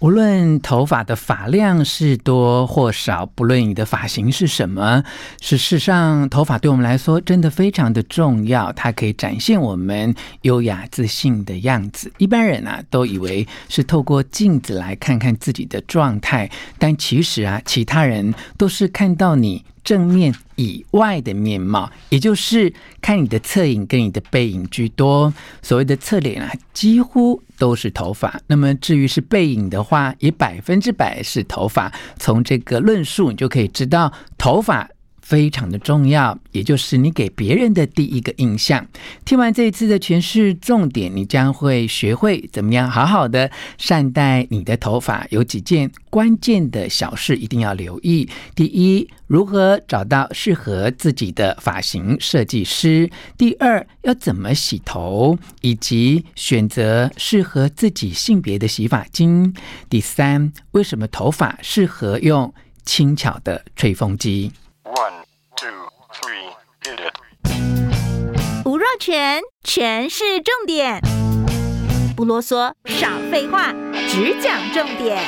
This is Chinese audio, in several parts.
无论头发的发量是多或少，不论你的发型是什么，事实上，头发对我们来说真的非常的重要。它可以展现我们优雅自信的样子。一般人啊，都以为是透过镜子来看看自己的状态，但其实啊，其他人都是看到你正面以外的面貌，也就是看你的侧影跟你的背影居多。所谓的侧脸啊，几乎都是头发。那么至于是背影的话，也百分之百是头发。从这个论述，你就可以知道头发。非常的重要，也就是你给别人的第一个印象。听完这一次的诠释重点，你将会学会怎么样好好的善待你的头发。有几件关键的小事一定要留意：第一，如何找到适合自己的发型设计师；第二，要怎么洗头，以及选择适合自己性别的洗发精；第三，为什么头发适合用轻巧的吹风机。One, two, three, hit it. 吴若全，全是重点，不啰嗦，少废话，只讲重点。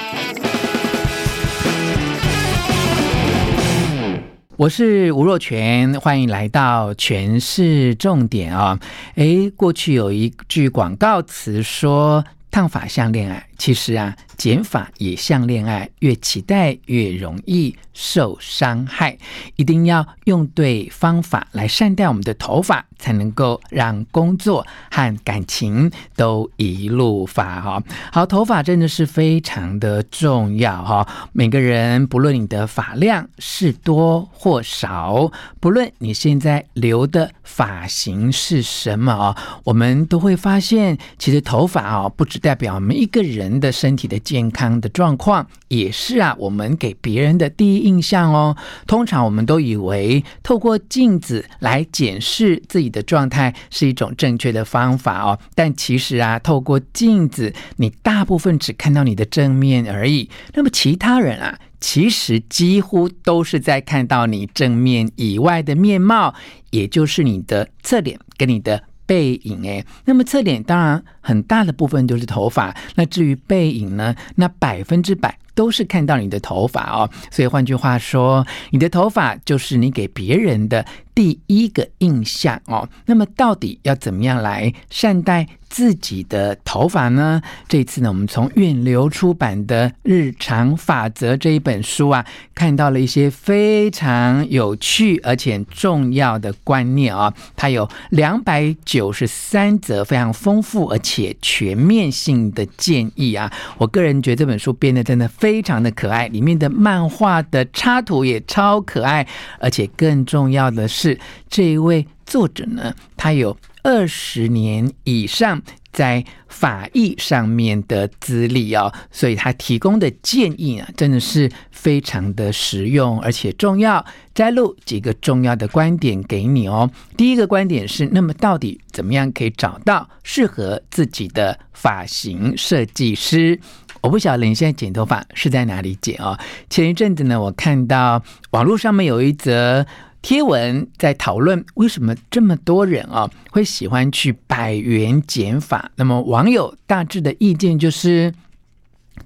我是吴若全，欢迎来到全是重点啊！诶，过去有一句广告词说：“烫发像恋爱。”其实啊。减法也像恋爱，越期待越容易受伤害。一定要用对方法来善待我们的头发，才能够让工作和感情都一路发哈。好，头发真的是非常的重要哈。每个人不论你的发量是多或少，不论你现在留的发型是什么啊，我们都会发现，其实头发啊，不只代表我们一个人人的身体的。健康的状况也是啊，我们给别人的第一印象哦。通常我们都以为透过镜子来检视自己的状态是一种正确的方法哦，但其实啊，透过镜子，你大部分只看到你的正面而已。那么其他人啊，其实几乎都是在看到你正面以外的面貌，也就是你的侧脸跟你的。背影诶，那么侧脸当然很大的部分就是头发，那至于背影呢，那百分之百都是看到你的头发哦。所以换句话说，你的头发就是你给别人的第一个印象哦。那么到底要怎么样来善待自己的头发呢？这次呢，我们从远流出版的《日常法则》这一本书啊，看到了一些非常有趣而且重要的观念啊、它有两百九十三则非常丰富而且全面性的建议啊。我个人觉得这本书编的真的非常的可爱，里面的漫画的插图也超可爱，而且更重要的是，这一位作者呢，他有。二十年以上在法艺上面的资历哦，所以他提供的建议啊，真的是非常的实用而且重要。摘录几个重要的观点给你哦。第一个观点是，那么到底怎么样可以找到适合自己的发型设计师？我不晓得你现在剪头发是在哪里剪哦。前一阵子呢，我看到网络上面有一则。贴文在讨论为什么这么多人啊会喜欢去百元剪发？那么网友大致的意见就是，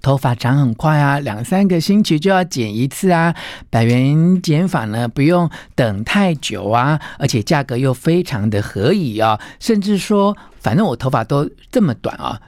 头发长很快啊，两三个星期就要剪一次啊。百元剪发呢，不用等太久啊，而且价格又非常的合宜啊。甚至说，反正我头发都这么短啊，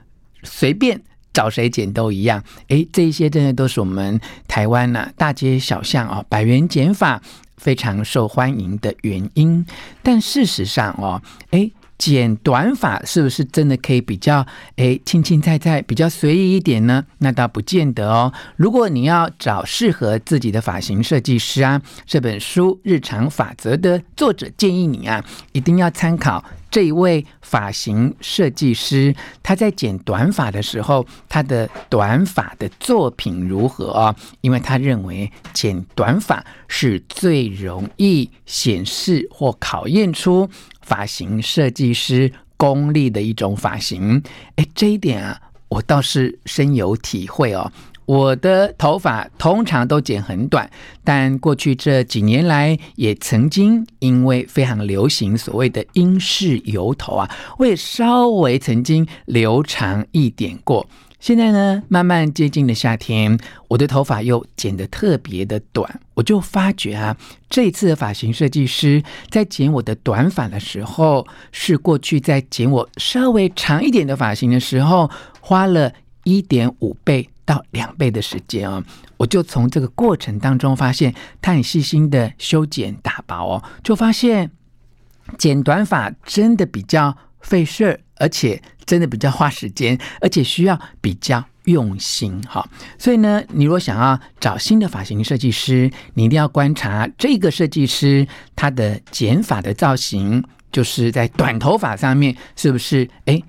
随便找谁剪都一样。诶，这一些真的都是我们台湾呐、啊、大街小巷啊，百元剪发。非常受欢迎的原因，但事实上哦，诶，剪短发是不是真的可以比较诶轻轻菜菜，比较随意一点呢？那倒不见得哦。如果你要找适合自己的发型设计师啊，这本书《日常法则》的作者建议你啊，一定要参考这一位发型设计师他在剪短发的时候，他的短发的作品如何啊？因为他认为剪短发是最容易显示或考验出发型设计师功力的一种发型。哎，这一点啊，我倒是深有体会哦。我的头发通常都剪很短，但过去这几年来，也曾经因为非常流行所谓的英式油头啊，我也稍微曾经留长一点过。现在呢，慢慢接近了夏天，我的头发又剪得特别的短，我就发觉啊，这次的发型设计师在剪我的短发的时候，是过去在剪我稍微长一点的发型的时候，花了一点五倍。到两倍的时间哦，我就从这个过程当中发现，他很细心的修剪打薄哦，就发现剪短发真的比较费事儿，而且真的比较花时间，而且需要比较用心哈。所以呢，你如果想要找新的发型设计师，你一定要观察这个设计师他的剪发的造型，就是在短头发上面是不是哎？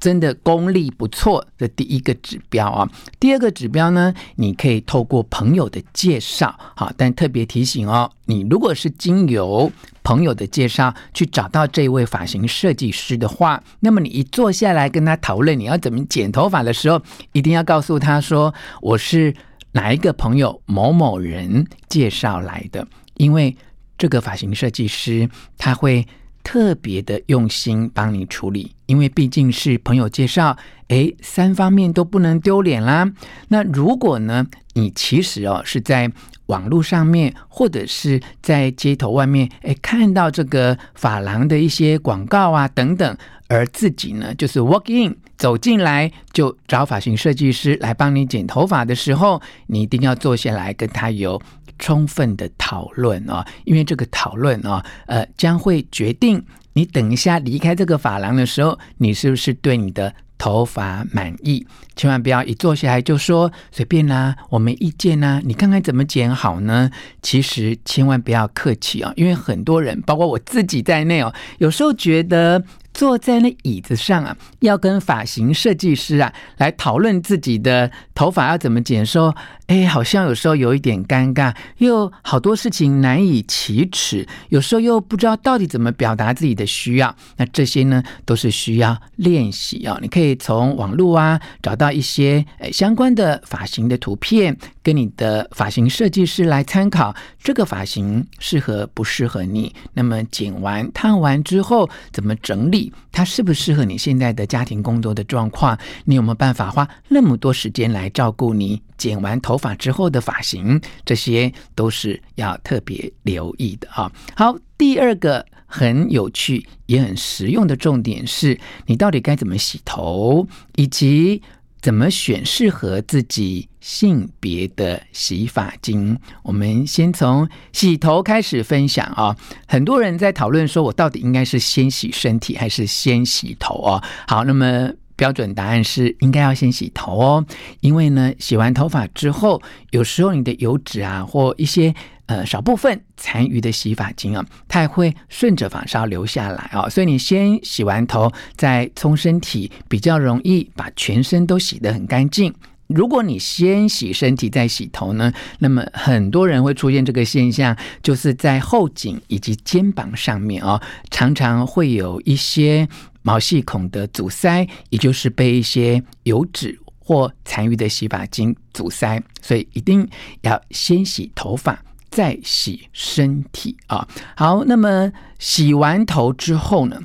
真的功力不错的第一个指标啊，第二个指标呢，你可以透过朋友的介绍，好，但特别提醒哦，你如果是经由朋友的介绍去找到这位发型设计师的话，那么你一坐下来跟他讨论你要怎么剪头发的时候，一定要告诉他说，我是哪一个朋友某某人介绍来的，因为这个发型设计师他会。特别的用心帮你处理，因为毕竟是朋友介绍，诶，三方面都不能丢脸啦。那如果呢，你其实哦是在网络上面，或者是在街头外面，诶，看到这个发廊的一些广告啊等等，而自己呢就是 walk in 走进来就找发型设计师来帮你剪头发的时候，你一定要坐下来跟他有。充分的讨论啊，因为这个讨论啊，呃，将会决定你等一下离开这个发廊的时候，你是不是对你的头发满意。千万不要一坐下来就说随便啦、我没意见呐、啊，你看看怎么剪好呢？其实千万不要客气啊，因为很多人，包括我自己在内哦，有时候觉得。坐在那椅子上啊，要跟发型设计师啊来讨论自己的头发要怎么剪，说，哎，好像有时候有一点尴尬，又好多事情难以启齿，有时候又不知道到底怎么表达自己的需要。那这些呢，都是需要练习啊。你可以从网络啊找到一些诶相关的发型的图片，跟你的发型设计师来参考，这个发型适合不适合你。那么剪完烫完之后怎么整理？它适不适合你现在的家庭工作的状况？你有没有办法花那么多时间来照顾你剪完头发之后的发型？这些都是要特别留意的啊。好，第二个很有趣也很实用的重点是你到底该怎么洗头，以及。怎么选适合自己性别的洗发精？我们先从洗头开始分享啊、很多人在讨论说，我到底应该是先洗身体还是先洗头啊？好，那么标准答案是应该要先洗头哦，因为呢，洗完头发之后，有时候你的油脂啊或一些。呃，少部分残余的洗发精啊，它也会顺着发梢流下来哦，所以你先洗完头再冲身体，比较容易把全身都洗得很干净。如果你先洗身体再洗头呢，那么很多人会出现这个现象，就是在后颈以及肩膀上面哦，常常会有一些毛细孔的阻塞，也就是被一些油脂或残余的洗发精阻塞，所以一定要先洗头发。再洗身体啊，好，那么洗完头之后呢，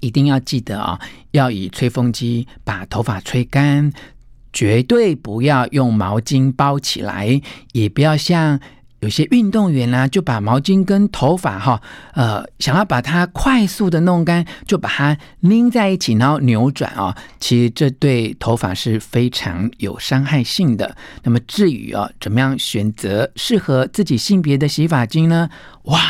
一定要记得啊，要以吹风机把头发吹干，绝对不要用毛巾包起来，也不要像。有些运动员呢、就把毛巾跟头发哈，呃，想要把它快速的弄干，就把它拎在一起，然后扭转啊。其实这对头发是非常有伤害性的。那么至于啊，怎么样选择适合自己性别的洗发精呢？哇，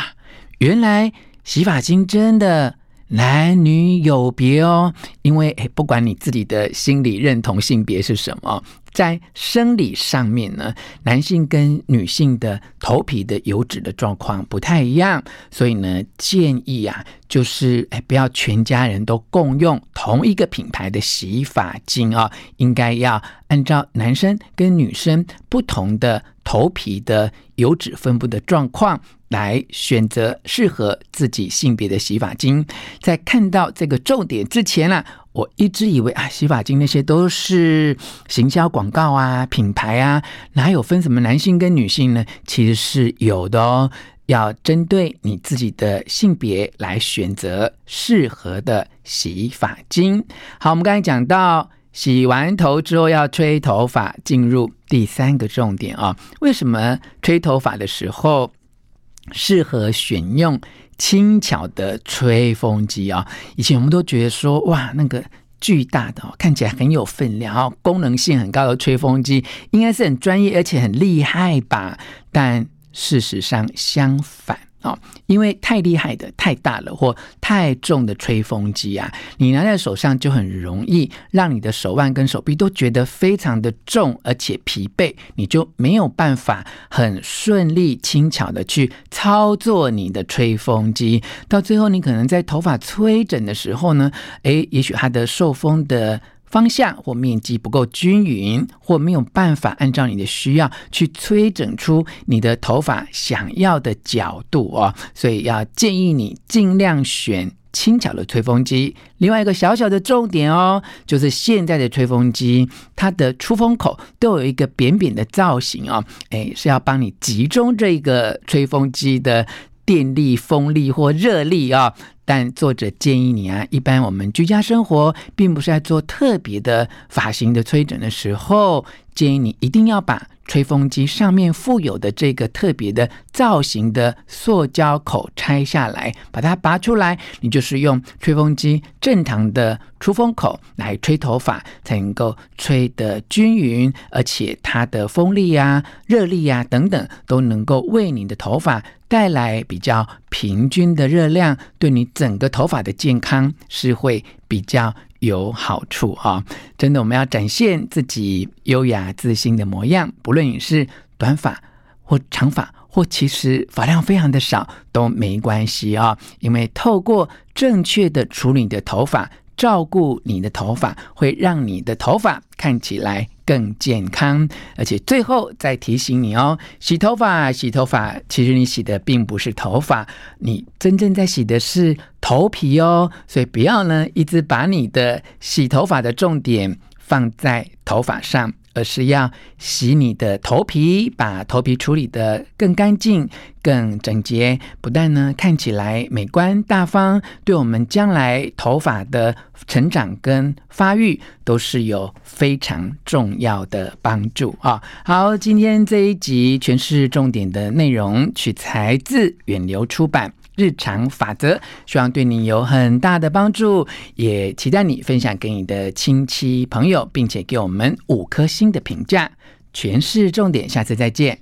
原来洗发精真的男女有别哦，因为诶，不管你自己的心理认同性别是什么。在生理上面呢，男性跟女性的头皮的油脂的状况不太一样，所以呢，建议啊，就是哎，不要全家人都共用同一个品牌的洗发精啊，应该要按照男生跟女生不同的头皮的油脂分布的状况来选择适合自己性别的洗发精。在看到这个重点之前呢、我一直以为啊，洗发精那些都是行销广告啊，品牌啊，哪有分什么男性跟女性呢？其实是有的哦，要针对你自己的性别来选择适合的洗发精。好，我们刚才讲到洗完头之后要吹头发，进入第三个重点啊，为什么吹头发的时候适合选用轻巧的吹风机啊，以前我们都觉得说，哇，那个巨大的，看起来很有分量，功能性很高的吹风机，应该是很专业而且很厉害吧？但事实上相反。哦，因为太厉害的、太大了或太重的吹风机啊，你拿在手上就很容易让你的手腕跟手臂都觉得非常的重，而且疲惫，你就没有办法很顺利、轻巧的去操作你的吹风机。到最后，你可能在头发吹整的时候呢，诶，也许它的受风的。方向或面积不够均匀，或没有办法按照你的需要去吹整出你的头发想要的角度哦，所以要建议你尽量选轻巧的吹风机。另外一个小小的重点哦，就是现在的吹风机它的出风口都有一个扁扁的造型哦，诶，是要帮你集中这个吹风机的电力、风力或热力啊、哦。但作者建议你啊，一般我们居家生活并不是在做特别的发型的吹整的时候，建议你一定要把吹风机上面附有的这个特别的造型的塑胶口拆下来，把它拔出来，你就是用吹风机正常的出风口来吹头发，才能够吹得均匀，而且它的风力呀、热力呀等等，都能够为你的头发。带来比较平均的热量，对你整个头发的健康是会比较有好处啊。真的，我们要展现自己优雅自信的模样，不论你是短发或长发，或其实发量非常的少都没关系啊，因为透过正确的处理你的头发。照顾你的头发，会让你的头发看起来更健康。而且最后再提醒你哦，洗头发，洗头发，其实你洗的并不是头发，你真正在洗的是头皮哦。所以不要呢，一直把你的洗头发的重点放在头发上。而是要洗你的头皮，把头皮处理得更干净、更整洁，不但呢看起来美观大方，对我们将来头发的成长跟发育都是有非常重要的帮助啊！好，今天这一集全是重点的内容，取材自远流出版。日常法则，希望对你有很大的帮助，也期待你分享给你的亲戚朋友，并且给我们五颗星的评价。全是重点，下次再见。